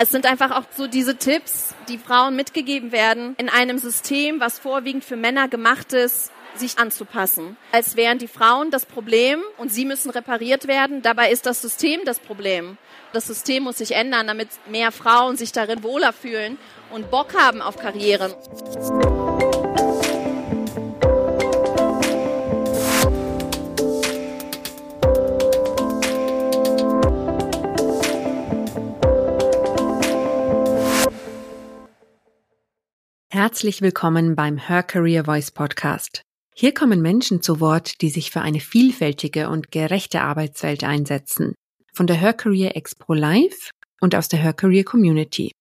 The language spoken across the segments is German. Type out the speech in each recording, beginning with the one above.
Es sind einfach auch so diese Tipps, die Frauen mitgegeben werden, in einem System, was vorwiegend für Männer gemacht ist, sich anzupassen. Als wären die Frauen das Problem und sie müssen repariert werden. Dabei ist das System das Problem. Das System muss sich ändern, damit mehr Frauen sich darin wohler fühlen und Bock haben auf Karrieren. Herzlich willkommen beim Her Career Voice Podcast. Hier kommen Menschen zu Wort, die sich für eine vielfältige und gerechte Arbeitswelt einsetzen. Von der Her Career Expo Live und aus der Her Career Community.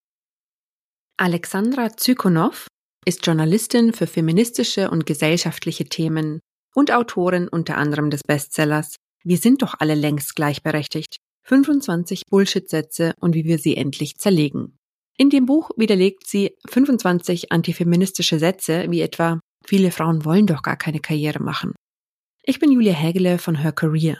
Alexandra Zykonow ist Journalistin für feministische und gesellschaftliche Themen und Autorin unter anderem des Bestsellers Wir sind doch alle längst gleichberechtigt. 25 Bullshit-Sätze und wie wir sie endlich zerlegen. In dem Buch widerlegt sie 25 antifeministische Sätze, wie etwa Viele Frauen wollen doch gar keine Karriere machen. Ich bin Julia Hägele von Her Career.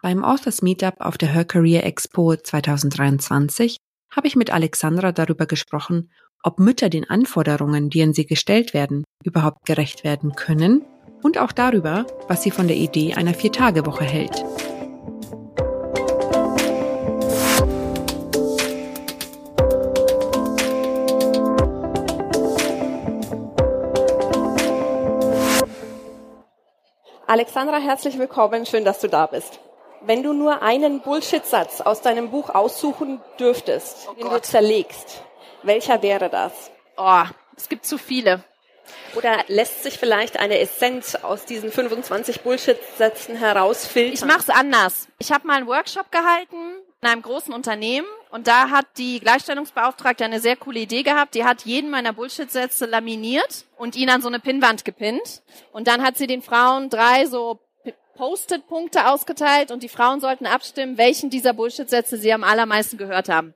Beim Authors Meetup auf der Her Career Expo 2023 habe ich mit Alexandra darüber gesprochen, ob Mütter den Anforderungen, die an sie gestellt werden, überhaupt gerecht werden können und auch darüber, was sie von der Idee einer Viertagewoche hält. Alexandra, herzlich willkommen. Schön, dass du da bist. Wenn du nur einen Bullshit-Satz aus deinem Buch aussuchen dürftest, oh den du zerlegst, welcher wäre das? Oh, es gibt zu viele. Oder lässt sich vielleicht eine Essenz aus diesen 25 Bullshit-Sätzen herausfiltern? Ich mache es anders. Ich habe mal einen Workshop gehalten in einem großen Unternehmen und da hat die Gleichstellungsbeauftragte eine sehr coole Idee gehabt. Die hat jeden meiner Bullshit-Sätze laminiert und ihn an so eine Pinnwand gepinnt. Und dann hat sie den Frauen drei so Post-it-Punkte ausgeteilt und die Frauen sollten abstimmen, welchen dieser Bullshit-Sätze sie am allermeisten gehört haben.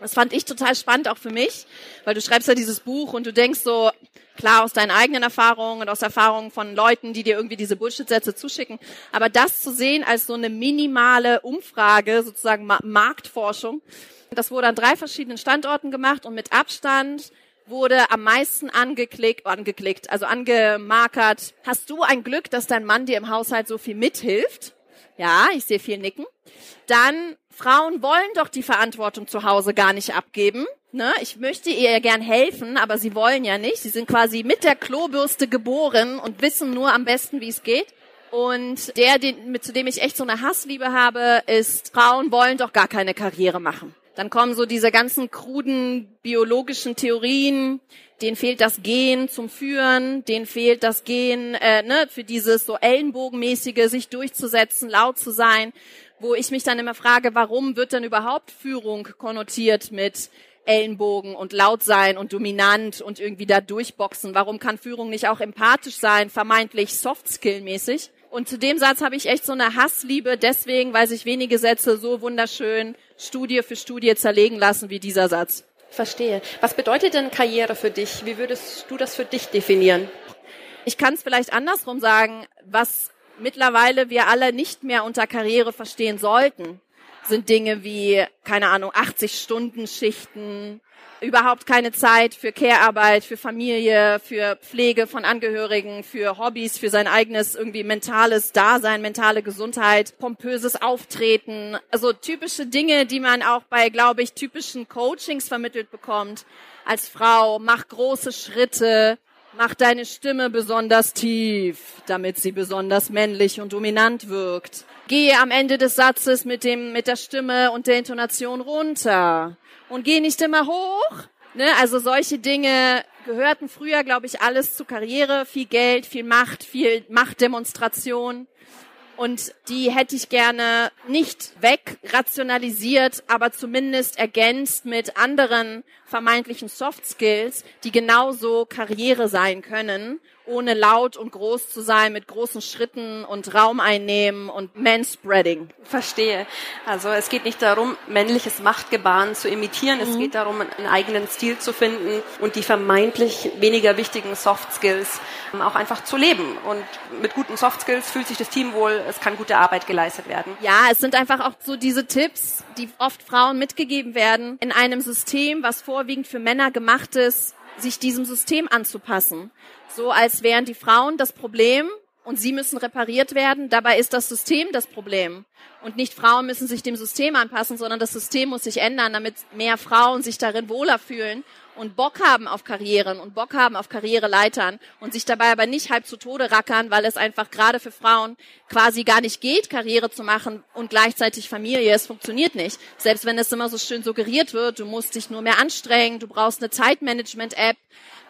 Das fand ich total spannend, auch für mich, weil du schreibst ja dieses Buch und du denkst so, klar aus deinen eigenen Erfahrungen und aus Erfahrungen von Leuten, die dir irgendwie diese Bullshit-Sätze zuschicken, aber das zu sehen als so eine minimale Umfrage, sozusagen Marktforschung, das wurde an drei verschiedenen Standorten gemacht und mit Abstand wurde am meisten angeklickt, angeklickt, also angemarkert. Hast du ein Glück, dass dein Mann dir im Haushalt so viel mithilft? Ja, ich sehe viel Nicken. Dann Frauen wollen doch die Verantwortung zu Hause gar nicht abgeben. Ne? Ich möchte ihr gern helfen, aber sie wollen ja nicht. Sie sind quasi mit der Klobürste geboren und wissen nur am besten, wie es geht. Und der, den, mit, zu dem ich echt so eine Hassliebe habe, ist, Frauen wollen doch gar keine Karriere machen. Dann kommen so diese ganzen kruden biologischen Theorien, denen fehlt das Gen zum Führen, denen fehlt das Gen äh, ne, für dieses so ellenbogenmäßige, sich durchzusetzen, laut zu sein wo ich mich dann immer frage, warum wird denn überhaupt Führung konnotiert mit Ellenbogen und laut sein und dominant und irgendwie da durchboxen? Warum kann Führung nicht auch empathisch sein, vermeintlich Soft-Skill-mäßig? Und zu dem Satz habe ich echt so eine Hassliebe, deswegen, weil sich wenige Sätze so wunderschön Studie für Studie zerlegen lassen wie dieser Satz. Verstehe. Was bedeutet denn Karriere für dich? Wie würdest du das für dich definieren? Ich kann es vielleicht andersrum sagen. Was mittlerweile wir alle nicht mehr unter Karriere verstehen sollten, sind Dinge wie, keine Ahnung, 80 Stunden Schichten, überhaupt keine Zeit für Care-Arbeit, für Familie, für Pflege von Angehörigen, für Hobbys, für sein eigenes irgendwie mentales Dasein, mentale Gesundheit, pompöses Auftreten. Also typische Dinge, die man auch bei, glaube ich, typischen Coachings vermittelt bekommt. Als Frau, mach große Schritte, Mach deine Stimme besonders tief, damit sie besonders männlich und dominant wirkt. Gehe am Ende des Satzes mit dem, mit der Stimme und der Intonation runter. Und geh nicht immer hoch. Ne? Also solche Dinge gehörten früher, glaube ich, alles zu Karriere. Viel Geld, viel Macht, viel Machtdemonstration. Und die hätte ich gerne nicht wegrationalisiert, aber zumindest ergänzt mit anderen vermeintlichen Soft Skills, die genauso Karriere sein können ohne laut und groß zu sein, mit großen Schritten und Raum einnehmen und Manspreading. Verstehe. Also es geht nicht darum, männliches Machtgebaren zu imitieren. Mhm. Es geht darum, einen eigenen Stil zu finden und die vermeintlich weniger wichtigen Soft Skills ähm, auch einfach zu leben. Und mit guten Soft Skills fühlt sich das Team wohl, es kann gute Arbeit geleistet werden. Ja, es sind einfach auch so diese Tipps, die oft Frauen mitgegeben werden, in einem System, was vorwiegend für Männer gemacht ist, sich diesem System anzupassen. So als wären die Frauen das Problem und sie müssen repariert werden. Dabei ist das System das Problem. Und nicht Frauen müssen sich dem System anpassen, sondern das System muss sich ändern, damit mehr Frauen sich darin wohler fühlen und Bock haben auf Karrieren und Bock haben auf Karriereleitern und sich dabei aber nicht halb zu Tode rackern, weil es einfach gerade für Frauen quasi gar nicht geht, Karriere zu machen und gleichzeitig Familie. Es funktioniert nicht. Selbst wenn es immer so schön suggeriert wird, du musst dich nur mehr anstrengen, du brauchst eine Zeitmanagement-App,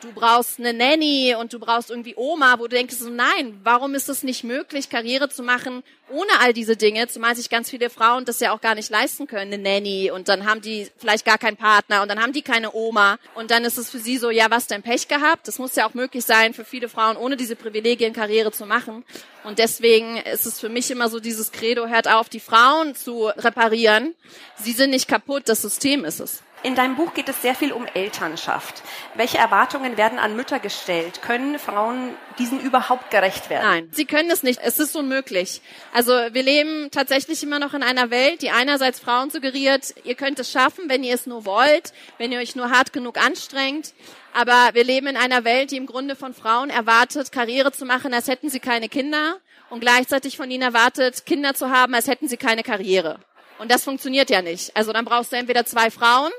du brauchst eine Nanny und du brauchst irgendwie Oma, wo du denkst so, nein, warum ist es nicht möglich, Karriere zu machen ohne all diese Dinge, zumal sich ganz viele Frauen das ja auch gar nicht leisten können, eine Nanny und dann haben die vielleicht gar keinen Partner und dann haben die keine Oma und dann ist es für sie so, ja, was denn Pech gehabt? Das muss ja auch möglich sein für viele Frauen, ohne diese Privilegien Karriere zu machen und deswegen ist es für mich immer so dieses Credo, hört auf, die Frauen zu reparieren. Sie sind nicht kaputt, das System ist es. In deinem Buch geht es sehr viel um Elternschaft. Welche Erwartungen werden an Mütter gestellt? Können Frauen diesen überhaupt gerecht werden? Nein, sie können es nicht. Es ist unmöglich. Also wir leben tatsächlich immer noch in einer Welt, die einerseits Frauen suggeriert, ihr könnt es schaffen, wenn ihr es nur wollt, wenn ihr euch nur hart genug anstrengt. Aber wir leben in einer Welt, die im Grunde von Frauen erwartet, Karriere zu machen, als hätten sie keine Kinder und gleichzeitig von ihnen erwartet, Kinder zu haben, als hätten sie keine Karriere. Und das funktioniert ja nicht. Also dann brauchst du entweder zwei Frauen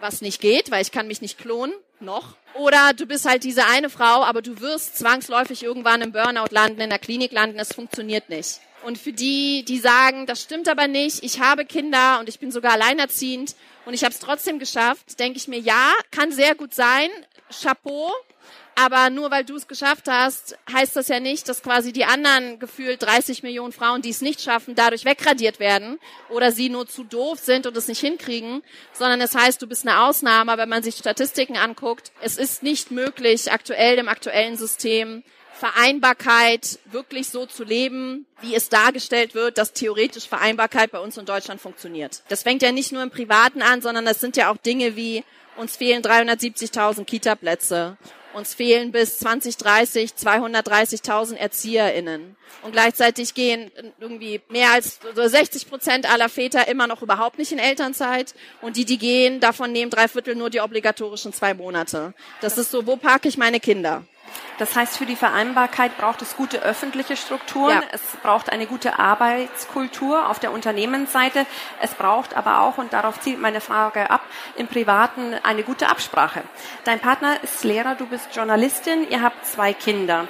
was nicht geht, weil ich kann mich nicht klonen, noch. Oder du bist halt diese eine Frau, aber du wirst zwangsläufig irgendwann im Burnout landen, in der Klinik landen, es funktioniert nicht. Und für die, die sagen, das stimmt aber nicht, ich habe Kinder und ich bin sogar alleinerziehend und ich habe es trotzdem geschafft, denke ich mir, ja, kann sehr gut sein, Chapeau, aber nur weil du es geschafft hast, heißt das ja nicht, dass quasi die anderen gefühlt 30 Millionen Frauen, die es nicht schaffen, dadurch wegradiert werden oder sie nur zu doof sind und es nicht hinkriegen, sondern es heißt, du bist eine Ausnahme. Wenn man sich Statistiken anguckt, es ist nicht möglich, aktuell im aktuellen System Vereinbarkeit wirklich so zu leben, wie es dargestellt wird, dass theoretisch Vereinbarkeit bei uns in Deutschland funktioniert. Das fängt ja nicht nur im Privaten an, sondern das sind ja auch Dinge wie uns fehlen 370.000 Kita-Plätze. Uns fehlen bis 2030 230.000 ErzieherInnen. Und gleichzeitig gehen irgendwie mehr als 60 Prozent aller Väter immer noch überhaupt nicht in Elternzeit. Und die, die gehen, davon nehmen drei Viertel nur die obligatorischen zwei Monate. Das ist so, wo parke ich meine Kinder? Das heißt, für die Vereinbarkeit braucht es gute öffentliche Strukturen. Ja. Es braucht eine gute Arbeitskultur auf der Unternehmensseite. Es braucht aber auch, und darauf zielt meine Frage ab, im Privaten eine gute Absprache. Dein Partner ist Lehrer, du bist Journalistin, ihr habt zwei Kinder.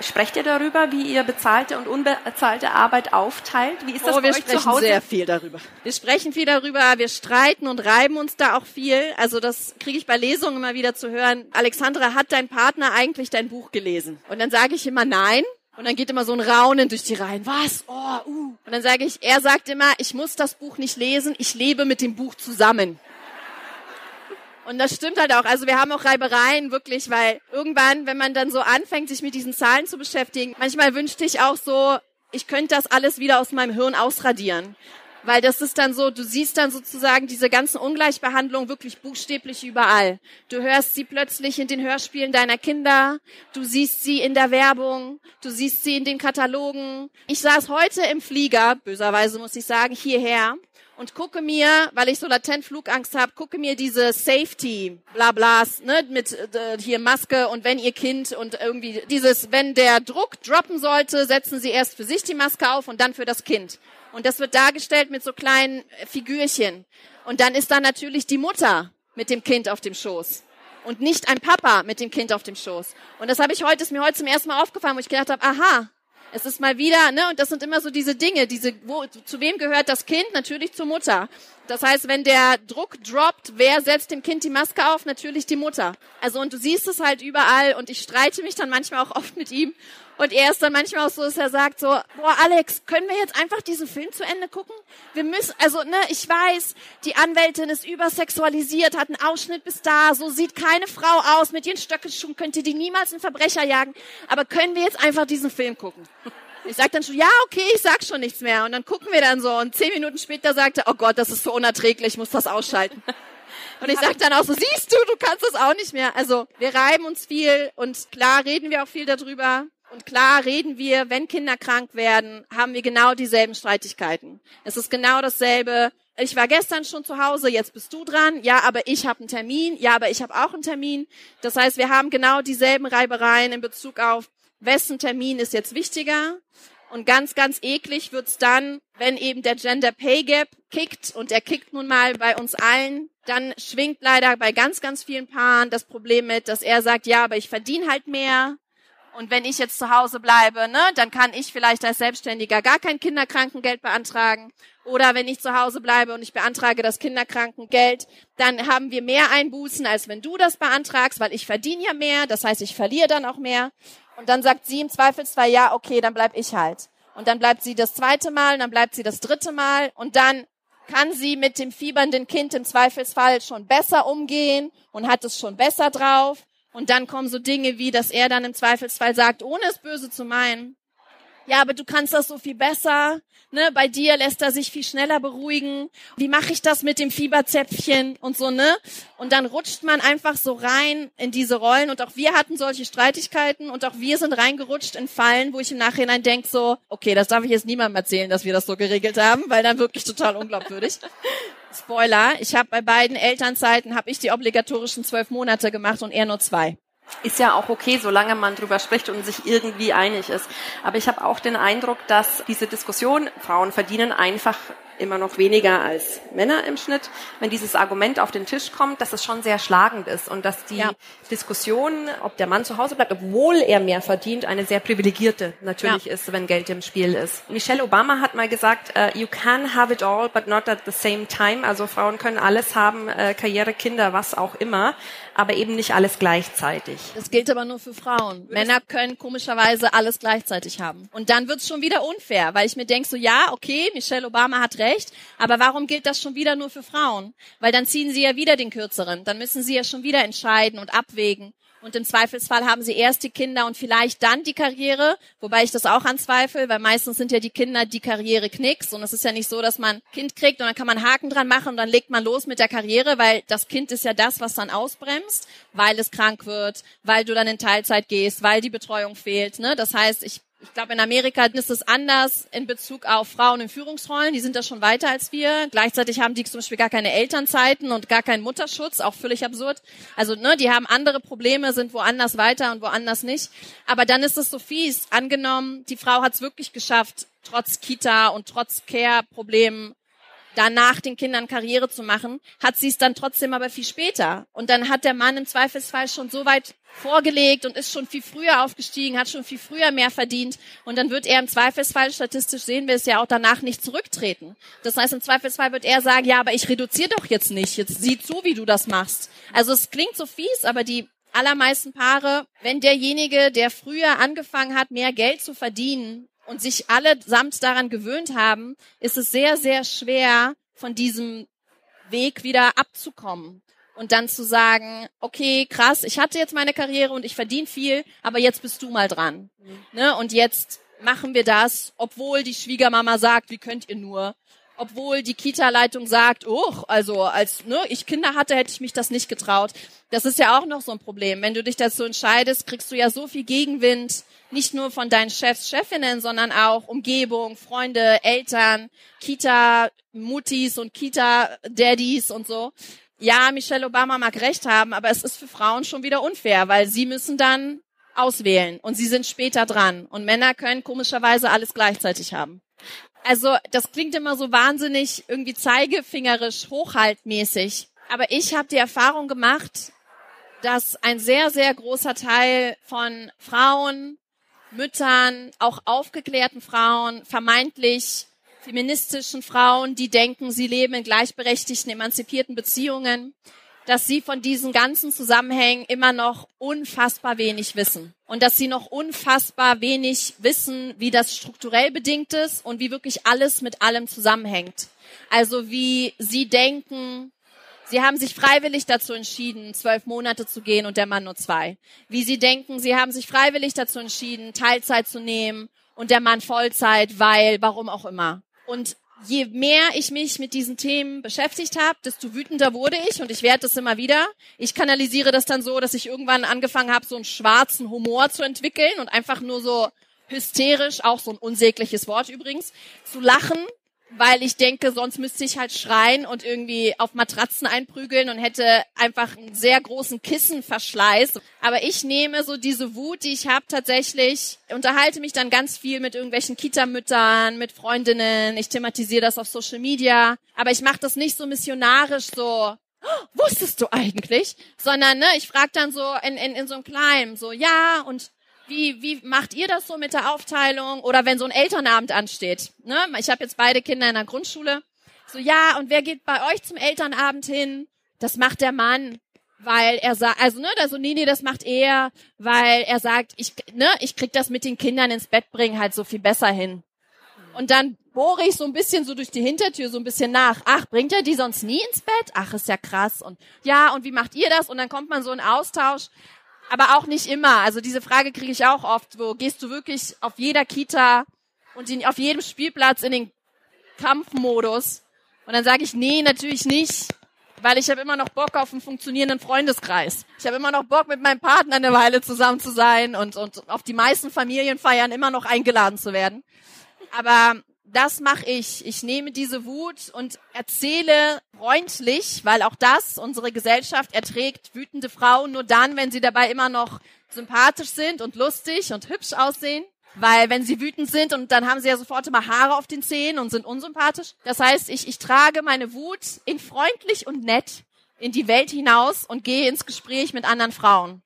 Sprecht ihr darüber, wie ihr bezahlte und unbezahlte Arbeit aufteilt? Wie ist das oh, wir euch zu Hause? sehr viel darüber. Wir sprechen viel darüber, wir streiten und reiben uns da auch viel. Also das kriege ich bei Lesungen immer wieder zu hören. Alexandra, hat dein Partner eigentlich dein Buch gelesen? Und dann sage ich immer nein. Und dann geht immer so ein Raunen durch die Reihen. Was? Oh, uh. Und dann sage ich, er sagt immer, ich muss das Buch nicht lesen, ich lebe mit dem Buch zusammen. Und das stimmt halt auch. Also wir haben auch Reibereien wirklich, weil irgendwann, wenn man dann so anfängt, sich mit diesen Zahlen zu beschäftigen, manchmal wünschte ich auch so, ich könnte das alles wieder aus meinem Hirn ausradieren. Weil das ist dann so, du siehst dann sozusagen diese ganzen Ungleichbehandlung wirklich buchstäblich überall. Du hörst sie plötzlich in den Hörspielen deiner Kinder, du siehst sie in der Werbung, du siehst sie in den Katalogen. Ich saß heute im Flieger, böserweise muss ich sagen, hierher und gucke mir, weil ich so latent Flugangst habe, gucke mir diese Safety Blablas, ne, mit äh, hier Maske und wenn ihr Kind und irgendwie dieses, wenn der Druck droppen sollte, setzen sie erst für sich die Maske auf und dann für das Kind. Und das wird dargestellt mit so kleinen Figürchen. Und dann ist da natürlich die Mutter mit dem Kind auf dem Schoß und nicht ein Papa mit dem Kind auf dem Schoß. Und das habe ich heute, ist mir heute zum ersten Mal aufgefallen, wo ich gedacht habe, aha, es ist mal wieder, ne, und das sind immer so diese Dinge, diese, wo, zu wem gehört das Kind? Natürlich zur Mutter. Das heißt, wenn der Druck droppt, wer setzt dem Kind die Maske auf? Natürlich die Mutter. Also, und du siehst es halt überall und ich streite mich dann manchmal auch oft mit ihm Und er ist dann manchmal auch so, dass er sagt so, boah, Alex, können wir jetzt einfach diesen Film zu Ende gucken? Wir müssen, also, ne, ich weiß, die Anwältin ist übersexualisiert, hat einen Ausschnitt bis da, so sieht keine Frau aus, mit ihren Stöckelschuhen könnte die niemals einen Verbrecher jagen. Aber können wir jetzt einfach diesen Film gucken? Ich sag dann schon, ja, okay, ich sag schon nichts mehr. Und dann gucken wir dann so. Und zehn Minuten später sagte, oh Gott, das ist so unerträglich, ich muss das ausschalten. Und ich sag dann auch so, siehst du, du kannst das auch nicht mehr. Also wir reiben uns viel und klar reden wir auch viel darüber. Und klar reden wir, wenn Kinder krank werden, haben wir genau dieselben Streitigkeiten. Es ist genau dasselbe. Ich war gestern schon zu Hause, jetzt bist du dran. Ja, aber ich habe einen Termin. Ja, aber ich habe auch einen Termin. Das heißt, wir haben genau dieselben Reibereien in Bezug auf, wessen Termin ist jetzt wichtiger. Und ganz, ganz eklig wird's dann, wenn eben der Gender Pay Gap kickt und er kickt nun mal bei uns allen, dann schwingt leider bei ganz, ganz vielen Paaren das Problem mit, dass er sagt, ja, aber ich verdiene halt mehr. Und wenn ich jetzt zu Hause bleibe, ne, dann kann ich vielleicht als Selbstständiger gar kein Kinderkrankengeld beantragen. Oder wenn ich zu Hause bleibe und ich beantrage das Kinderkrankengeld, dann haben wir mehr Einbußen, als wenn du das beantragst, weil ich verdiene ja mehr. Das heißt, ich verliere dann auch mehr. Und dann sagt sie im Zweifelsfall, ja, okay, dann bleib ich halt. Und dann bleibt sie das zweite Mal, dann bleibt sie das dritte Mal und dann kann sie mit dem fiebernden Kind im Zweifelsfall schon besser umgehen und hat es schon besser drauf. Und dann kommen so Dinge wie, dass er dann im Zweifelsfall sagt, ohne es böse zu meinen, ja, aber du kannst das so viel besser. Ne? Bei dir lässt er sich viel schneller beruhigen. Wie mache ich das mit dem Fieberzäpfchen und so, ne? Und dann rutscht man einfach so rein in diese Rollen. Und auch wir hatten solche Streitigkeiten und auch wir sind reingerutscht in Fallen, wo ich im Nachhinein denk so, okay, das darf ich jetzt niemandem erzählen, dass wir das so geregelt haben, weil dann wirklich total unglaubwürdig. Spoiler, ich habe bei beiden Elternzeiten habe ich die obligatorischen zwölf Monate gemacht und er nur zwei. Ist ja auch okay, solange man drüber spricht und sich irgendwie einig ist. Aber ich habe auch den Eindruck, dass diese Diskussion, Frauen verdienen einfach immer noch weniger als Männer im Schnitt, wenn dieses Argument auf den Tisch kommt, dass es schon sehr schlagend ist und dass die ja. Diskussion, ob der Mann zu Hause bleibt, obwohl er mehr verdient, eine sehr privilegierte natürlich ja. ist, wenn Geld im Spiel ist. Michelle Obama hat mal gesagt, uh, you can have it all, but not at the same time. Also Frauen können alles haben, äh, Karriere, Kinder, was auch immer aber eben nicht alles gleichzeitig. Das gilt aber nur für Frauen. Männer können komischerweise alles gleichzeitig haben. Und dann wird's schon wieder unfair, weil ich mir denke so, ja, okay, Michelle Obama hat recht, aber warum gilt das schon wieder nur für Frauen? Weil dann ziehen sie ja wieder den Kürzeren. Dann müssen sie ja schon wieder entscheiden und abwägen. Und im Zweifelsfall haben sie erst die Kinder und vielleicht dann die Karriere, wobei ich das auch anzweifle, weil meistens sind ja die Kinder die Karriere knicks und es ist ja nicht so, dass man Kind kriegt und dann kann man Haken dran machen und dann legt man los mit der Karriere, weil das Kind ist ja das, was dann ausbremst, weil es krank wird, weil du dann in Teilzeit gehst, weil die Betreuung fehlt. Ne? Das heißt, ich ich glaube, in Amerika ist es anders in Bezug auf Frauen in Führungsrollen. Die sind da schon weiter als wir. Gleichzeitig haben die zum Beispiel gar keine Elternzeiten und gar keinen Mutterschutz, auch völlig absurd. Also, ne, die haben andere Probleme, sind woanders weiter und woanders nicht. Aber dann ist es so fies. Angenommen, die Frau hat es wirklich geschafft, trotz Kita und trotz Care-Problemen danach den Kindern Karriere zu machen, hat sie es dann trotzdem aber viel später. Und dann hat der Mann im Zweifelsfall schon so weit vorgelegt und ist schon viel früher aufgestiegen, hat schon viel früher mehr verdient. Und dann wird er im Zweifelsfall, statistisch sehen wir es ja auch danach nicht zurücktreten. Das heißt, im Zweifelsfall wird er sagen, ja, aber ich reduziere doch jetzt nicht. Jetzt sieh zu, wie du das machst. Also es klingt so fies, aber die allermeisten Paare, wenn derjenige, der früher angefangen hat, mehr Geld zu verdienen, und sich allesamt daran gewöhnt haben, ist es sehr, sehr schwer, von diesem Weg wieder abzukommen. Und dann zu sagen, okay, krass, ich hatte jetzt meine Karriere und ich verdiene viel, aber jetzt bist du mal dran. Mhm. Ne? Und jetzt machen wir das, obwohl die Schwiegermama sagt, wie könnt ihr nur? Obwohl die Kita-Leitung sagt, oh, also als ne, ich Kinder hatte, hätte ich mich das nicht getraut. Das ist ja auch noch so ein Problem. Wenn du dich dazu entscheidest, kriegst du ja so viel Gegenwind nicht nur von deinen Chefs, Chefinnen, sondern auch Umgebung, Freunde, Eltern, Kita-Muttis und Kita-Daddies und so. Ja, Michelle Obama mag recht haben, aber es ist für Frauen schon wieder unfair, weil sie müssen dann auswählen und sie sind später dran. Und Männer können komischerweise alles gleichzeitig haben. Also das klingt immer so wahnsinnig irgendwie zeigefingerisch hochhaltmäßig. Aber ich habe die Erfahrung gemacht, dass ein sehr, sehr großer Teil von Frauen Müttern, auch aufgeklärten Frauen, vermeintlich feministischen Frauen, die denken, sie leben in gleichberechtigten, emanzipierten Beziehungen, dass sie von diesen ganzen Zusammenhängen immer noch unfassbar wenig wissen. Und dass sie noch unfassbar wenig wissen, wie das strukturell bedingt ist und wie wirklich alles mit allem zusammenhängt. Also wie sie denken, Sie haben sich freiwillig dazu entschieden, zwölf Monate zu gehen und der Mann nur zwei. Wie Sie denken, Sie haben sich freiwillig dazu entschieden, Teilzeit zu nehmen und der Mann Vollzeit, weil, warum auch immer. Und je mehr ich mich mit diesen Themen beschäftigt habe, desto wütender wurde ich und ich werde das immer wieder. Ich kanalisiere das dann so, dass ich irgendwann angefangen habe, so einen schwarzen Humor zu entwickeln und einfach nur so hysterisch, auch so ein unsägliches Wort übrigens, zu lachen weil ich denke, sonst müsste ich halt schreien und irgendwie auf Matratzen einprügeln und hätte einfach einen sehr großen Kissenverschleiß. Aber ich nehme so diese Wut, die ich habe, tatsächlich, unterhalte mich dann ganz viel mit irgendwelchen Kita-Müttern, mit Freundinnen, ich thematisiere das auf Social Media, aber ich mache das nicht so missionarisch, so oh, wusstest du eigentlich? Sondern ne, ich frage dann so in, in, in so einem Kleinen, so ja und wie, wie macht ihr das so mit der Aufteilung? Oder wenn so ein Elternabend ansteht. Ne? Ich habe jetzt beide Kinder in der Grundschule. So, ja, und wer geht bei euch zum Elternabend hin? Das macht der Mann, weil er sagt, also ne, da so, nee, nee, das macht er, weil er sagt, ich, ne, ich krieg das mit den Kindern ins Bett bringen halt so viel besser hin. Und dann bohre ich so ein bisschen so durch die Hintertür so ein bisschen nach. Ach, bringt er die sonst nie ins Bett? Ach, ist ja krass. Und ja, und wie macht ihr das? Und dann kommt man so in Austausch aber auch nicht immer. Also diese Frage kriege ich auch oft. Wo gehst du wirklich auf jeder Kita und in, auf jedem Spielplatz in den Kampfmodus? Und dann sage ich, nee, natürlich nicht, weil ich habe immer noch Bock auf einen funktionierenden Freundeskreis. Ich habe immer noch Bock, mit meinem Partner eine Weile zusammen zu sein und, und auf die meisten Familienfeiern immer noch eingeladen zu werden. Aber das mache ich. Ich nehme diese Wut und erzähle freundlich, weil auch das unsere Gesellschaft erträgt wütende Frauen nur dann, wenn sie dabei immer noch sympathisch sind und lustig und hübsch aussehen. Weil wenn sie wütend sind und dann haben sie ja sofort immer Haare auf den Zähnen und sind unsympathisch. Das heißt, ich, ich trage meine Wut in freundlich und nett in die Welt hinaus und gehe ins Gespräch mit anderen Frauen.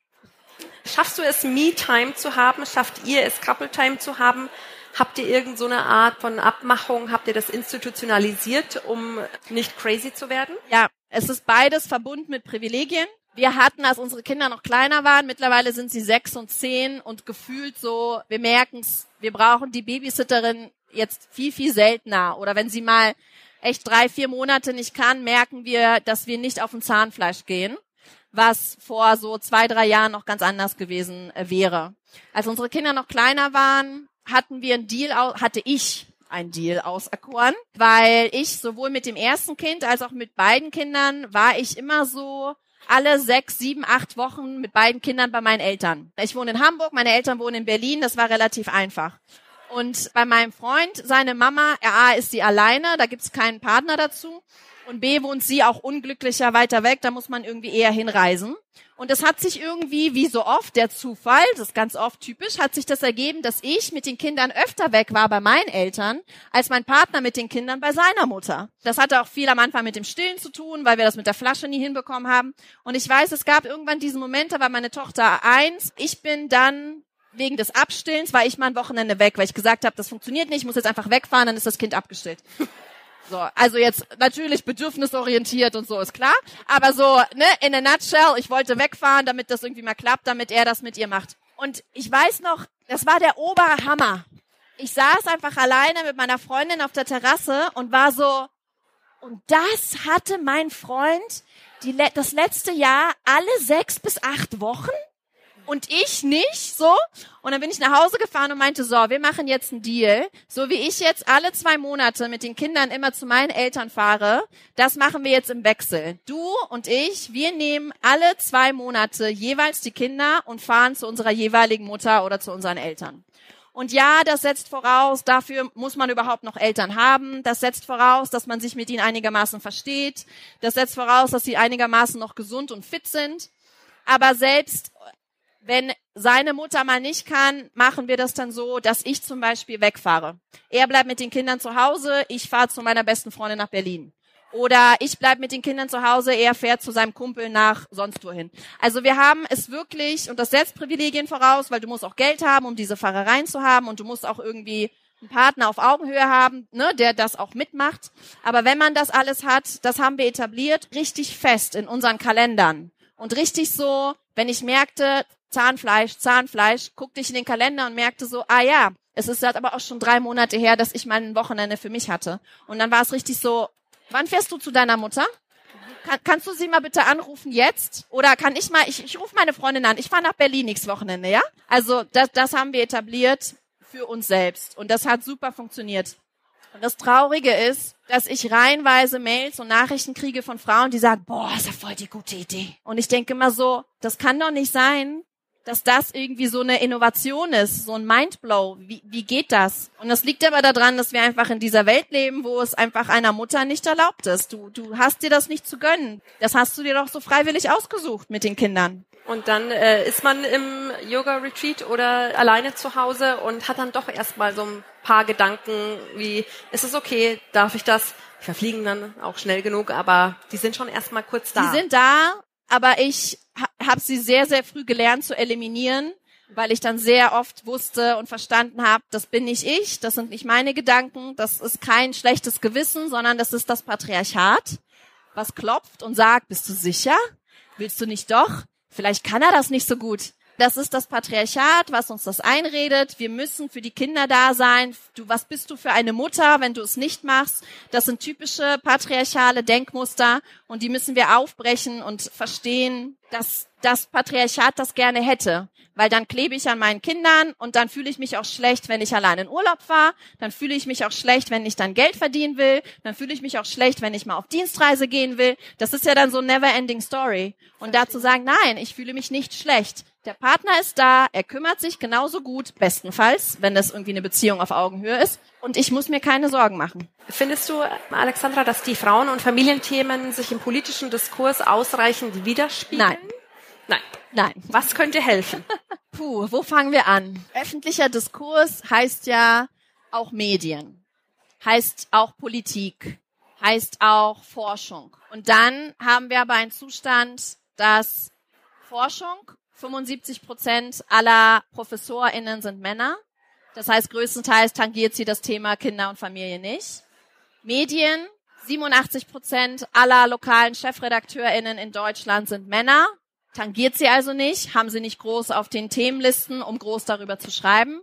Schaffst du es, Me-Time zu haben? Schafft ihr es, Couple-Time zu haben? Habt ihr irgendeine so Art von Abmachung, habt ihr das institutionalisiert, um nicht crazy zu werden? Ja, es ist beides verbunden mit Privilegien. Wir hatten, als unsere Kinder noch kleiner waren, mittlerweile sind sie sechs und zehn und gefühlt so, wir merken's, wir brauchen die Babysitterin jetzt viel, viel seltener. Oder wenn sie mal echt drei, vier Monate nicht kann, merken wir, dass wir nicht auf ein Zahnfleisch gehen, was vor so zwei, drei Jahren noch ganz anders gewesen äh, wäre. Als unsere Kinder noch kleiner waren, hatten wir einen Deal, hatte ich ein Deal auserkoren, weil ich sowohl mit dem ersten Kind als auch mit beiden Kindern war ich immer so alle sechs, sieben, acht Wochen mit beiden Kindern bei meinen Eltern. Ich wohne in Hamburg, meine Eltern wohnen in Berlin, das war relativ einfach. Und bei meinem Freund, seine Mama, A ist sie alleine, da gibt's keinen Partner dazu. Und B wohnt sie auch unglücklicher weiter weg, da muss man irgendwie eher hinreisen. Und es hat sich irgendwie, wie so oft, der Zufall, das ist ganz oft typisch, hat sich das ergeben, dass ich mit den Kindern öfter weg war bei meinen Eltern, als mein Partner mit den Kindern bei seiner Mutter. Das hatte auch viel am Anfang mit dem Stillen zu tun, weil wir das mit der Flasche nie hinbekommen haben. Und ich weiß, es gab irgendwann diesen Moment, da war meine Tochter eins. Ich bin dann wegen des Abstillens war ich mal ein Wochenende weg, weil ich gesagt habe, das funktioniert nicht, ich muss jetzt einfach wegfahren, dann ist das Kind abgestillt. So, also jetzt natürlich bedürfnisorientiert und so ist klar, aber so ne in a nutshell, ich wollte wegfahren, damit das irgendwie mal klappt, damit er das mit ihr macht. Und ich weiß noch, das war der Oberhammer. Ich saß einfach alleine mit meiner Freundin auf der Terrasse und war so und das hatte mein Freund die, das letzte Jahr alle sechs bis acht Wochen und ich nicht, so. Und dann bin ich nach Hause gefahren und meinte, so, wir machen jetzt einen Deal. So wie ich jetzt alle zwei Monate mit den Kindern immer zu meinen Eltern fahre, das machen wir jetzt im Wechsel. Du und ich, wir nehmen alle zwei Monate jeweils die Kinder und fahren zu unserer jeweiligen Mutter oder zu unseren Eltern. Und ja, das setzt voraus, dafür muss man überhaupt noch Eltern haben. Das setzt voraus, dass man sich mit ihnen einigermaßen versteht. Das setzt voraus, dass sie einigermaßen noch gesund und fit sind. Aber selbst wenn seine Mutter mal nicht kann, machen wir das dann so, dass ich zum Beispiel wegfahre. Er bleibt mit den Kindern zu Hause, ich fahre zu meiner besten Freundin nach Berlin. Oder ich bleib mit den Kindern zu Hause, er fährt zu seinem Kumpel nach sonst wohin. Also wir haben es wirklich, und das setzt Privilegien voraus, weil du musst auch Geld haben, um diese Fahrereien zu haben und du musst auch irgendwie einen Partner auf Augenhöhe haben, ne, der das auch mitmacht. Aber wenn man das alles hat, das haben wir etabliert, richtig fest in unseren Kalendern. Und richtig so, wenn ich merkte, Zahnfleisch, Zahnfleisch, guckte ich in den Kalender und merkte so, ah ja, es ist halt aber auch schon drei Monate her, dass ich mein Wochenende für mich hatte. Und dann war es richtig so, wann fährst du zu deiner Mutter? Kann, kannst du sie mal bitte anrufen jetzt? Oder kann ich mal, ich, ich rufe meine Freundin an, ich fahre nach Berlin nächstes Wochenende, ja? Also das, das haben wir etabliert für uns selbst. Und das hat super funktioniert. Und das Traurige ist, dass ich reihenweise Mails und Nachrichten kriege von Frauen, die sagen, boah, ist ja voll die gute Idee. Und ich denke immer so, das kann doch nicht sein, dass das irgendwie so eine Innovation ist, so ein Mindblow. Wie, wie geht das? Und das liegt aber daran, dass wir einfach in dieser Welt leben, wo es einfach einer Mutter nicht erlaubt ist. Du, du hast dir das nicht zu gönnen. Das hast du dir doch so freiwillig ausgesucht mit den Kindern. Und dann äh, ist man im Yoga-Retreat oder alleine zu Hause und hat dann doch erstmal so ein paar Gedanken wie, ist es okay, darf ich das? Die verfliegen dann auch schnell genug, aber die sind schon erstmal kurz da. Die sind da, aber ich habe sie sehr, sehr früh gelernt zu eliminieren, weil ich dann sehr oft wusste und verstanden habe, das bin nicht ich, das sind nicht meine Gedanken, das ist kein schlechtes Gewissen, sondern das ist das Patriarchat, was klopft und sagt, bist du sicher? Willst du nicht doch? Vielleicht kann er das nicht so gut. Das ist das Patriarchat, was uns das einredet. Wir müssen für die Kinder da sein. Du, was bist du für eine Mutter, wenn du es nicht machst? Das sind typische patriarchale Denkmuster und die müssen wir aufbrechen und verstehen, dass das Patriarchat das gerne hätte. Weil dann klebe ich an meinen Kindern und dann fühle ich mich auch schlecht, wenn ich allein in Urlaub fahre. Dann fühle ich mich auch schlecht, wenn ich dann Geld verdienen will. Dann fühle ich mich auch schlecht, wenn ich mal auf Dienstreise gehen will. Das ist ja dann so eine never-ending Story. Und dazu sagen, nein, ich fühle mich nicht schlecht. Der Partner ist da, er kümmert sich genauso gut, bestenfalls, wenn das irgendwie eine Beziehung auf Augenhöhe ist. Und ich muss mir keine Sorgen machen. Findest du, Alexandra, dass die Frauen- und Familienthemen sich im politischen Diskurs ausreichend widerspiegeln? Nein. Nein. Nein. Was könnte helfen? Puh, wo fangen wir an? Öffentlicher Diskurs heißt ja auch Medien, heißt auch Politik, heißt auch Forschung. Und dann haben wir aber einen Zustand, dass Forschung 75 Prozent aller ProfessorInnen sind Männer. Das heißt, größtenteils tangiert sie das Thema Kinder und Familie nicht. Medien, 87 Prozent aller lokalen ChefredakteurInnen in Deutschland sind Männer. Tangiert sie also nicht, haben sie nicht groß auf den Themenlisten, um groß darüber zu schreiben.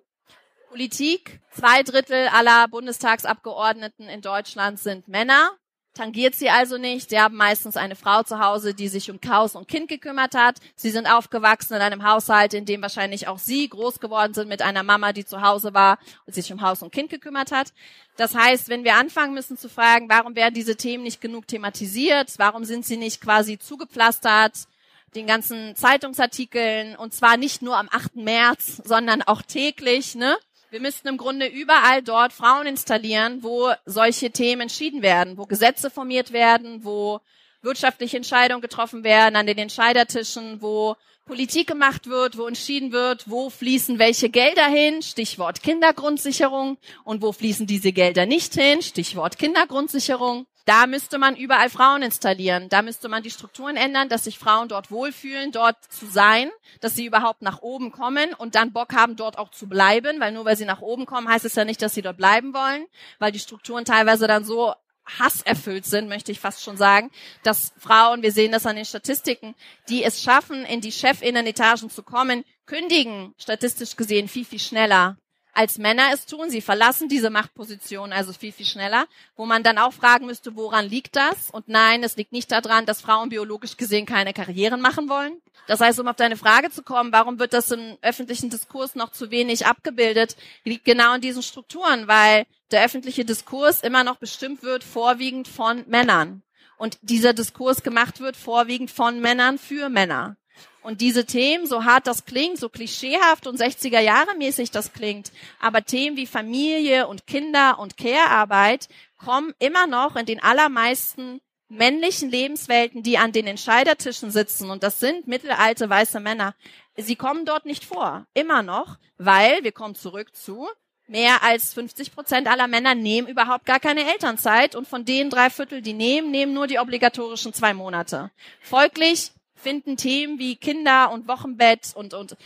Politik, zwei Drittel aller Bundestagsabgeordneten in Deutschland sind Männer tangiert sie also nicht. Sie haben meistens eine Frau zu Hause, die sich um Chaos und Kind gekümmert hat. Sie sind aufgewachsen in einem Haushalt, in dem wahrscheinlich auch sie groß geworden sind mit einer Mama, die zu Hause war und sich um Haus und Kind gekümmert hat. Das heißt, wenn wir anfangen müssen zu fragen, warum werden diese Themen nicht genug thematisiert, warum sind sie nicht quasi zugepflastert, den ganzen Zeitungsartikeln und zwar nicht nur am 8. März, sondern auch täglich, ne? Wir müssten im Grunde überall dort Frauen installieren, wo solche Themen entschieden werden, wo Gesetze formiert werden, wo wirtschaftliche Entscheidungen getroffen werden an den Entscheidertischen, wo Politik gemacht wird, wo entschieden wird, wo fließen welche Gelder hin, Stichwort Kindergrundsicherung, und wo fließen diese Gelder nicht hin, Stichwort Kindergrundsicherung. Da müsste man überall Frauen installieren. Da müsste man die Strukturen ändern, dass sich Frauen dort wohlfühlen, dort zu sein, dass sie überhaupt nach oben kommen und dann Bock haben, dort auch zu bleiben, weil nur weil sie nach oben kommen, heißt es ja nicht, dass sie dort bleiben wollen, weil die Strukturen teilweise dann so hasserfüllt sind, möchte ich fast schon sagen, dass Frauen, wir sehen das an den Statistiken, die es schaffen, in die Chefinnen-Etagen zu kommen, kündigen statistisch gesehen viel, viel schneller als Männer es tun. Sie verlassen diese Machtposition also viel, viel schneller, wo man dann auch fragen müsste, woran liegt das? Und nein, es liegt nicht daran, dass Frauen biologisch gesehen keine Karrieren machen wollen. Das heißt, um auf deine Frage zu kommen, warum wird das im öffentlichen Diskurs noch zu wenig abgebildet, liegt genau in diesen Strukturen, weil der öffentliche Diskurs immer noch bestimmt wird, vorwiegend von Männern. Und dieser Diskurs gemacht wird vorwiegend von Männern für Männer. Und diese Themen, so hart das klingt, so klischeehaft und 60er Jahre mäßig das klingt, aber Themen wie Familie und Kinder und Care-Arbeit kommen immer noch in den allermeisten männlichen Lebenswelten, die an den Entscheidertischen sitzen, und das sind mittelalte weiße Männer, sie kommen dort nicht vor. Immer noch, weil, wir kommen zurück zu, mehr als 50 Prozent aller Männer nehmen überhaupt gar keine Elternzeit und von denen drei Viertel, die nehmen, nehmen nur die obligatorischen zwei Monate. Folglich finden Themen wie Kinder und Wochenbett und, und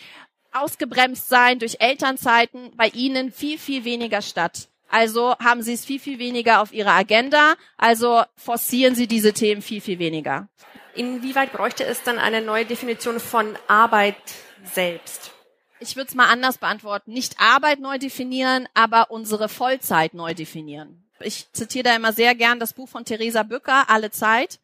ausgebremst sein durch Elternzeiten bei ihnen viel, viel weniger statt. Also haben sie es viel, viel weniger auf ihrer Agenda. Also forcieren sie diese Themen viel, viel weniger. Inwieweit bräuchte es dann eine neue Definition von Arbeit selbst? Ich würde es mal anders beantworten. Nicht Arbeit neu definieren, aber unsere Vollzeit neu definieren. Ich zitiere da immer sehr gern das Buch von Theresa Bücker, Alle Zeit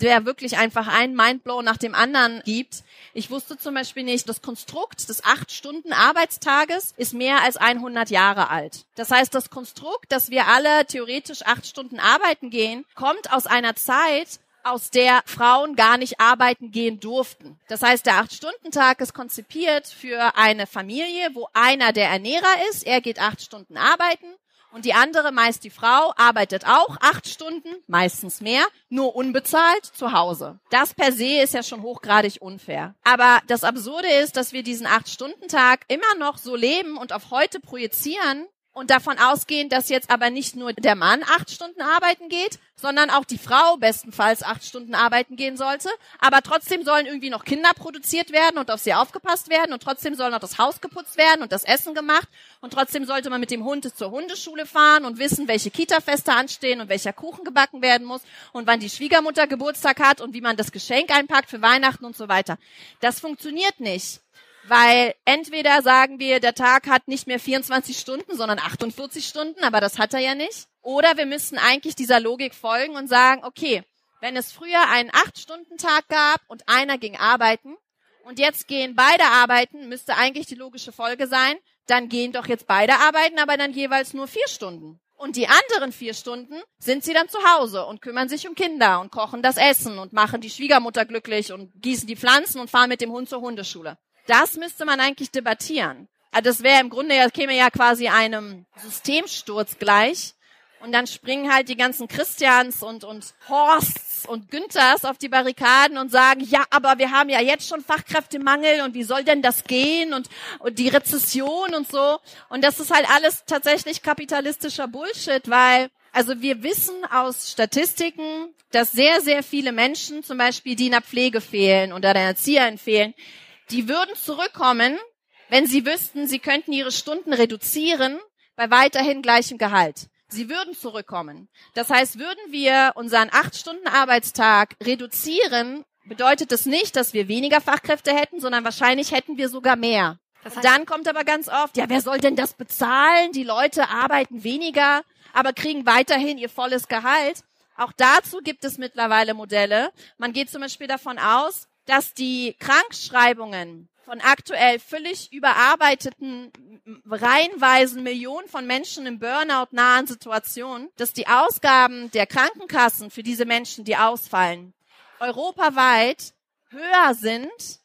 der wirklich einfach einen Mindblow nach dem anderen gibt. Ich wusste zum Beispiel nicht, das Konstrukt des acht Stunden Arbeitstages ist mehr als 100 Jahre alt. Das heißt, das Konstrukt, dass wir alle theoretisch acht Stunden arbeiten gehen, kommt aus einer Zeit, aus der Frauen gar nicht arbeiten gehen durften. Das heißt, der Acht-Stunden-Tag ist konzipiert für eine Familie, wo einer der Ernährer ist, er geht acht Stunden arbeiten und die andere, meist die Frau, arbeitet auch acht Stunden, meistens mehr, nur unbezahlt zu Hause. Das per se ist ja schon hochgradig unfair. Aber das Absurde ist, dass wir diesen Acht-Stunden-Tag immer noch so leben und auf heute projizieren, und davon ausgehen, dass jetzt aber nicht nur der Mann acht Stunden arbeiten geht, sondern auch die Frau bestenfalls acht Stunden arbeiten gehen sollte. Aber trotzdem sollen irgendwie noch Kinder produziert werden und auf sie aufgepasst werden und trotzdem soll noch das Haus geputzt werden und das Essen gemacht und trotzdem sollte man mit dem Hund zur Hundeschule fahren und wissen, welche Kita-Feste anstehen und welcher Kuchen gebacken werden muss und wann die Schwiegermutter Geburtstag hat und wie man das Geschenk einpackt für Weihnachten und so weiter. Das funktioniert nicht. Weil entweder sagen wir, der Tag hat nicht mehr 24 Stunden, sondern 48 Stunden, aber das hat er ja nicht. Oder wir müssen eigentlich dieser Logik folgen und sagen, okay, wenn es früher einen 8-Stunden-Tag gab und einer ging arbeiten und jetzt gehen beide arbeiten, müsste eigentlich die logische Folge sein, dann gehen doch jetzt beide arbeiten, aber dann jeweils nur vier Stunden. Und die anderen vier Stunden sind sie dann zu Hause und kümmern sich um Kinder und kochen das Essen und machen die Schwiegermutter glücklich und gießen die Pflanzen und fahren mit dem Hund zur Hundeschule. Das müsste man eigentlich debattieren. Also das wäre im Grunde, das käme ja quasi einem Systemsturz gleich. Und dann springen halt die ganzen Christians und, und Horsts und Günthers auf die Barrikaden und sagen, ja, aber wir haben ja jetzt schon Fachkräftemangel und wie soll denn das gehen und, und die Rezession und so. Und das ist halt alles tatsächlich kapitalistischer Bullshit, weil also wir wissen aus Statistiken, dass sehr, sehr viele Menschen, zum Beispiel die in der Pflege fehlen oder der Erzieherin fehlen, die würden zurückkommen, wenn sie wüssten, sie könnten ihre Stunden reduzieren bei weiterhin gleichem Gehalt. Sie würden zurückkommen. Das heißt, würden wir unseren acht Stunden Arbeitstag reduzieren, bedeutet das nicht, dass wir weniger Fachkräfte hätten, sondern wahrscheinlich hätten wir sogar mehr. Das heißt, dann kommt aber ganz oft, ja, wer soll denn das bezahlen? Die Leute arbeiten weniger, aber kriegen weiterhin ihr volles Gehalt. Auch dazu gibt es mittlerweile Modelle. Man geht zum Beispiel davon aus, dass die Krankschreibungen von aktuell völlig überarbeiteten, reihenweisen Millionen von Menschen in Burnout-nahen Situationen, dass die Ausgaben der Krankenkassen für diese Menschen, die ausfallen, europaweit höher sind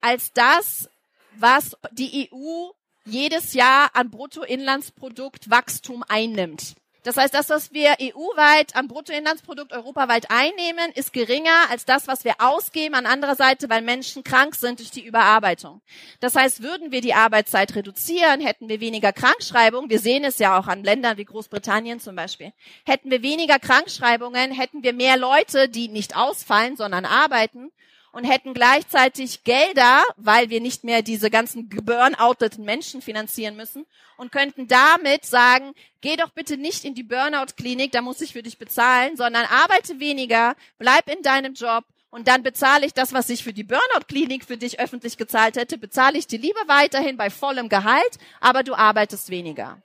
als das, was die EU jedes Jahr an Bruttoinlandsprodukt Wachstum einnimmt. Das heißt, das, was wir EU-weit am Bruttoinlandsprodukt europaweit einnehmen, ist geringer als das, was wir ausgeben an anderer Seite, weil Menschen krank sind durch die Überarbeitung. Das heißt, würden wir die Arbeitszeit reduzieren, hätten wir weniger Krankschreibungen. Wir sehen es ja auch an Ländern wie Großbritannien zum Beispiel. Hätten wir weniger Krankschreibungen, hätten wir mehr Leute, die nicht ausfallen, sondern arbeiten und hätten gleichzeitig Gelder, weil wir nicht mehr diese ganzen burnouteten Menschen finanzieren müssen und könnten damit sagen, geh doch bitte nicht in die Burnout-Klinik, da muss ich für dich bezahlen, sondern arbeite weniger, bleib in deinem Job und dann bezahle ich das, was ich für die Burnout-Klinik für dich öffentlich gezahlt hätte, bezahle ich dir lieber weiterhin bei vollem Gehalt, aber du arbeitest weniger.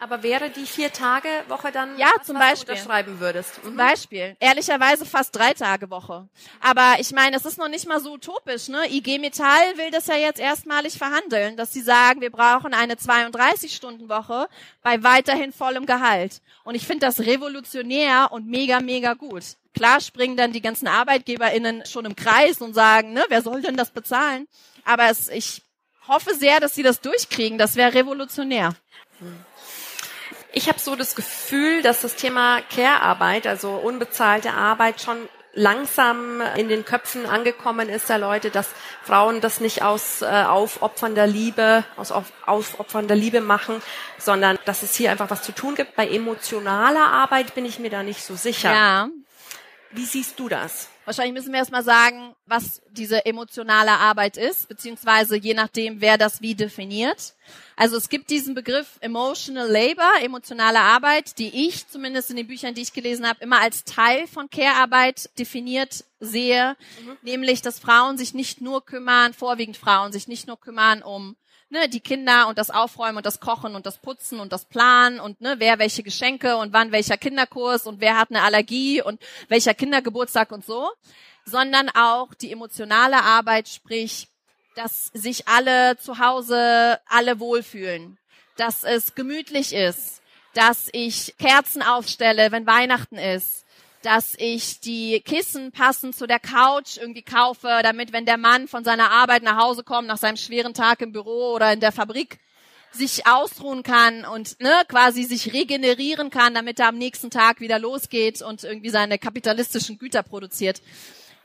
Aber wäre die vier Tage Woche dann ja was, zum was Beispiel du unterschreiben würdest? Mhm. Zum Beispiel ehrlicherweise fast drei Tage Woche. Aber ich meine, es ist noch nicht mal so utopisch. Ne? IG Metall will das ja jetzt erstmalig verhandeln, dass sie sagen, wir brauchen eine 32 Stunden Woche bei weiterhin vollem Gehalt. Und ich finde das revolutionär und mega mega gut. Klar springen dann die ganzen ArbeitgeberInnen schon im Kreis und sagen, ne, care soll denn das bezahlen? Aber es, ich hoffe sehr, dass sie das durchkriegen. Das wäre revolutionär. Hm. Ich habe so das Gefühl, dass das Thema Care-Arbeit, also unbezahlte Arbeit, schon langsam in den Köpfen angekommen ist der Leute, dass Frauen das nicht aus äh, aufopfernder Liebe, aus auf, aufopfernder Liebe machen, sondern dass es hier einfach was zu tun gibt. Bei emotionaler Arbeit bin ich mir da nicht so sicher. Ja. Wie siehst du das? Wahrscheinlich müssen wir erstmal sagen, was diese emotionale Arbeit ist, beziehungsweise je nachdem, wer das wie definiert. Also es gibt diesen Begriff Emotional Labor, emotionale Arbeit, die ich zumindest in den Büchern, die ich gelesen habe, immer als Teil von Care-Arbeit definiert sehe, mhm. nämlich dass Frauen sich nicht nur kümmern, vorwiegend Frauen sich nicht nur kümmern um ne, die Kinder und das Aufräumen und das Kochen und das Putzen und das Planen und ne, wer welche Geschenke und wann welcher Kinderkurs und wer hat eine Allergie und welcher Kindergeburtstag und so, sondern auch die emotionale Arbeit, sprich, dass sich alle zu Hause alle wohlfühlen, dass es gemütlich ist, dass ich Kerzen aufstelle, wenn Weihnachten ist, dass ich die Kissen passend zu der Couch irgendwie kaufe, damit wenn der Mann von seiner Arbeit nach Hause kommt, nach seinem schweren Tag im Büro oder in der Fabrik, sich ausruhen kann und ne, quasi sich regenerieren kann, damit er am nächsten Tag wieder losgeht und irgendwie seine kapitalistischen Güter produziert.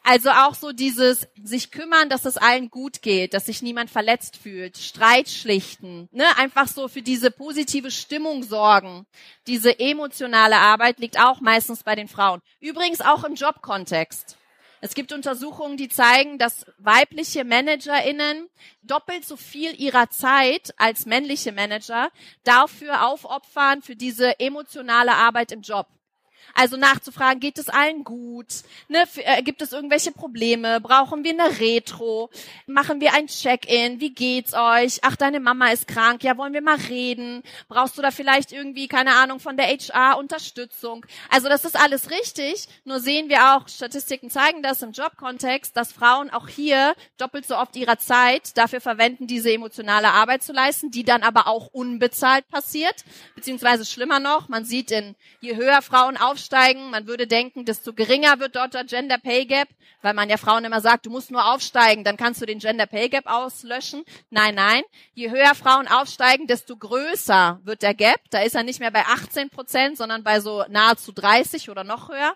Also auch so dieses sich kümmern, dass es allen gut geht, dass sich niemand verletzt fühlt, Streit schlichten, ne, einfach so für diese positive Stimmung sorgen. Diese emotionale Arbeit liegt auch meistens bei den Frauen. Übrigens auch im Jobkontext. Es gibt Untersuchungen, die zeigen, dass weibliche ManagerInnen doppelt so viel ihrer Zeit als männliche Manager dafür aufopfern für diese emotionale Arbeit im Job. Also nachzufragen, geht es allen gut? Ne, äh, gibt es irgendwelche Probleme? Brauchen wir eine Retro? Machen wir ein Check-in? Wie geht's euch? Ach, deine Mama ist krank. Ja, wollen wir mal reden? Brauchst du da vielleicht irgendwie, keine Ahnung, von der HR Unterstützung? Also das ist alles richtig. Nur sehen wir auch, Statistiken zeigen das im Jobkontext, dass Frauen auch hier doppelt so oft ihrer Zeit dafür verwenden, diese emotionale Arbeit zu leisten, die dann aber auch unbezahlt passiert. Beziehungsweise schlimmer noch, man sieht in, je höher Frauen auf aufsteigen. Man würde denken, desto geringer wird dort der Gender Pay Gap, weil man ja Frauen immer sagt, du musst nur aufsteigen, dann kannst du den Gender Pay Gap auslöschen. Nein, nein. Je höher Frauen aufsteigen, desto größer wird der Gap. Da ist er nicht mehr bei 18 Prozent, sondern bei so nahezu 30 oder noch höher.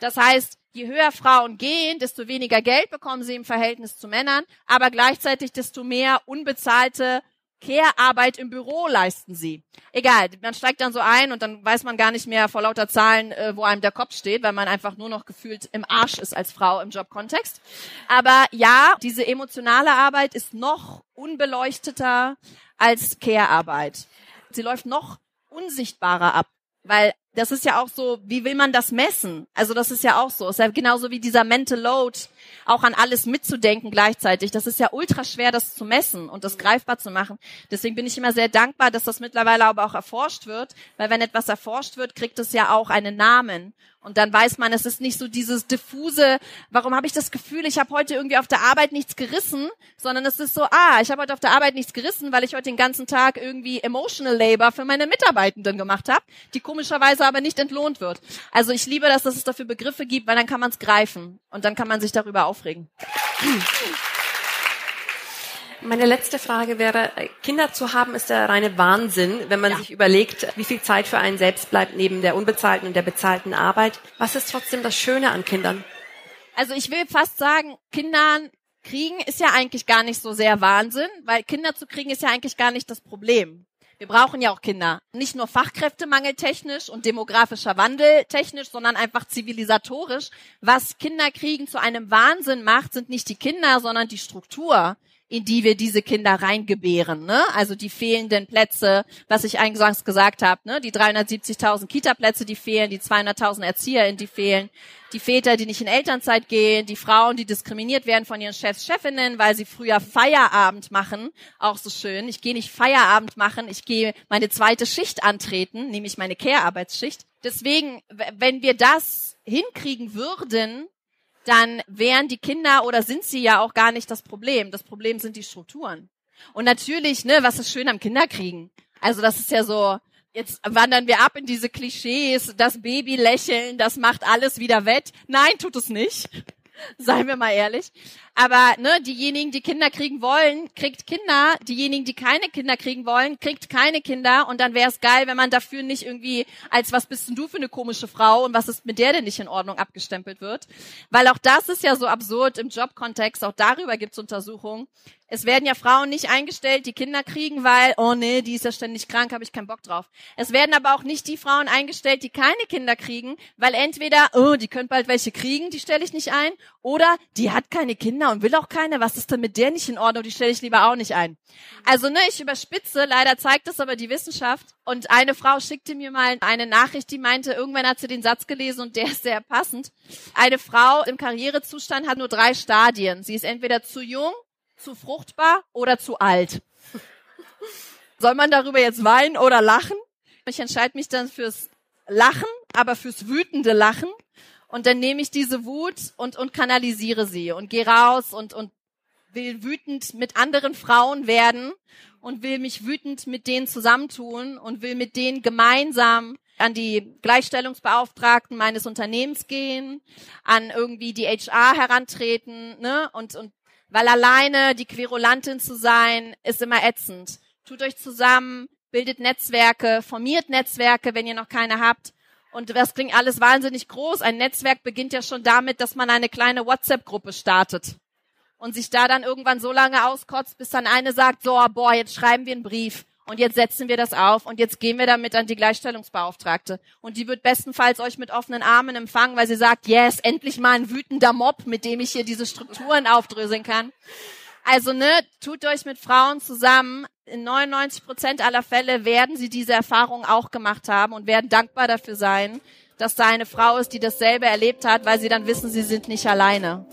Das heißt, je höher Frauen gehen, desto weniger Geld bekommen sie im Verhältnis zu Männern, aber gleichzeitig desto mehr unbezahlte Care-Arbeit im Büro leisten sie. Egal, man steigt dann so ein und dann weiß man gar nicht mehr vor lauter Zahlen, äh, wo einem der Kopf steht, weil man einfach nur noch gefühlt im Arsch ist als Frau im Jobkontext. Aber ja, diese emotionale Arbeit ist noch unbeleuchteter als Care-Arbeit. Sie läuft noch unsichtbarer ab, weil das ist ja auch so, wie will man das messen? Also das ist ja auch so. Es ist ja genauso wie dieser Mental Load, auch an alles mitzudenken gleichzeitig. Das ist ja ultra schwer, das zu messen und das greifbar zu machen. Deswegen bin ich immer sehr dankbar, dass das mittlerweile aber auch erforscht wird, weil wenn etwas erforscht wird, kriegt es ja auch einen Namen. Und dann weiß man, es ist nicht so dieses diffuse, warum habe ich das Gefühl, ich habe heute irgendwie auf der Arbeit nichts gerissen, sondern es ist so, ah, ich habe heute auf der Arbeit nichts gerissen, weil ich heute den ganzen Tag irgendwie emotional labor für meine Mitarbeitenden gemacht habe, die komischerweise aber nicht entlohnt wird. Also ich liebe das, dass es dafür Begriffe gibt, weil dann kann man es greifen und dann kann man sich darüber aufregen. Meine letzte Frage wäre, Kinder zu haben ist der reine Wahnsinn, wenn man ja. sich überlegt, wie viel Zeit für einen selbst bleibt neben der unbezahlten und der bezahlten Arbeit. Was ist trotzdem das Schöne an Kindern? Also ich will fast sagen, Kindern kriegen ist ja eigentlich gar nicht so sehr Wahnsinn, weil Kinder zu kriegen ist ja eigentlich gar nicht das Problem. Wir brauchen ja auch Kinder. Nicht nur Fachkräftemangel technisch und demografischer Wandel technisch, sondern einfach zivilisatorisch. Was Kinder kriegen zu einem Wahnsinn macht, sind nicht die Kinder, sondern die Struktur in die wir diese Kinder reingebären. Ne? Also die fehlenden Plätze, was ich eingangs gesagt habe, ne? die 370.000 Kita-Plätze, die fehlen, die 200.000 ErzieherInnen, die fehlen, die Väter, die nicht in Elternzeit gehen, die Frauen, die diskriminiert werden von ihren Chefs, Chefinnen, weil sie früher Feierabend machen, auch so schön. Ich gehe nicht Feierabend machen, ich gehe meine zweite Schicht antreten, nämlich meine Care-Arbeitsschicht. Deswegen, wenn wir das hinkriegen würden, dann wären die Kinder oder sind sie ja auch gar nicht das Problem. Das Problem sind die Strukturen. Und natürlich, ne, was ist schön am Kinderkriegen? Also das ist ja so, jetzt wandern wir ab in diese Klischees, das Baby lächeln, das macht alles wieder wett. Nein, tut es nicht. Seien wir mal ehrlich. Aber ne, diejenigen, die Kinder kriegen wollen, kriegt Kinder. Diejenigen, die keine Kinder kriegen wollen, kriegt keine Kinder. Und dann wäre es geil, wenn man dafür nicht irgendwie als was bist denn du für eine komische Frau und was ist mit der denn nicht in Ordnung abgestempelt wird. Weil auch das ist ja so absurd im Jobkontext. Auch darüber gibt es Untersuchungen. Es werden ja Frauen nicht eingestellt, die Kinder kriegen, weil, oh nee, die ist ja ständig krank, habe ich keinen Bock drauf. Es werden aber auch nicht die Frauen eingestellt, die keine Kinder kriegen, weil entweder, oh, die können bald welche kriegen, die stelle ich nicht ein, oder die hat keine Kinder und will auch keine, was ist denn mit der nicht in Ordnung, die stelle ich lieber auch nicht ein. Also, ne, ich überspitze, leider zeigt das aber die Wissenschaft. Und eine Frau schickte mir mal eine Nachricht, die meinte, irgendwann hat sie den Satz gelesen und der ist sehr passend. Eine Frau im Karrierezustand hat nur drei Stadien. Sie ist entweder zu jung, zu fruchtbar oder zu alt. Soll man darüber jetzt weinen oder lachen? Ich entscheide mich dann fürs Lachen, aber fürs wütende Lachen. Und dann nehme ich diese Wut und, und kanalisiere sie und gehe raus und, und will wütend mit anderen Frauen werden und will mich wütend mit denen zusammentun und will mit denen gemeinsam an die Gleichstellungsbeauftragten meines Unternehmens gehen, an irgendwie die HR herantreten, ne, und, und weil alleine die Querulantin zu sein, ist immer ätzend. Tut euch zusammen, bildet Netzwerke, formiert Netzwerke, wenn ihr noch keine habt. Und das klingt alles wahnsinnig groß. Ein Netzwerk beginnt ja schon damit, dass man eine kleine WhatsApp-Gruppe startet. Und sich da dann irgendwann so lange auskotzt, bis dann eine sagt, so, boah, jetzt schreiben wir einen Brief. Und jetzt setzen wir das auf und jetzt gehen wir damit an die Gleichstellungsbeauftragte. Und die wird bestenfalls euch mit offenen Armen empfangen, weil sie sagt, yes, endlich mal ein wütender Mob, mit dem ich hier diese Strukturen aufdröseln kann. Also, ne, tut euch mit Frauen zusammen. In 99 Prozent aller Fälle werden sie diese Erfahrung auch gemacht haben und werden dankbar dafür sein, dass da eine Frau ist, die dasselbe erlebt hat, weil sie dann wissen, sie sind nicht alleine.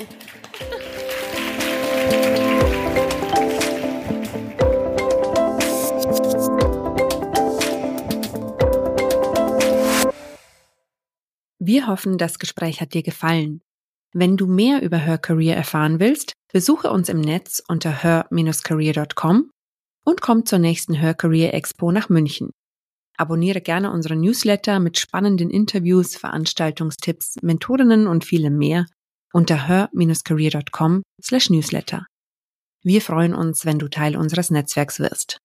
Wir hoffen, das Gespräch hat dir gefallen. Wenn du mehr über Her Career erfahren willst, besuche uns im Netz unter her-career.com und komm zur nächsten Her Career Expo nach München. Abonniere gerne unsere Newsletter mit spannenden Interviews, Veranstaltungstipps, Mentorinnen und vielem mehr unter her-career.com slash newsletter. Wir freuen uns, wenn du Teil unseres Netzwerks wirst.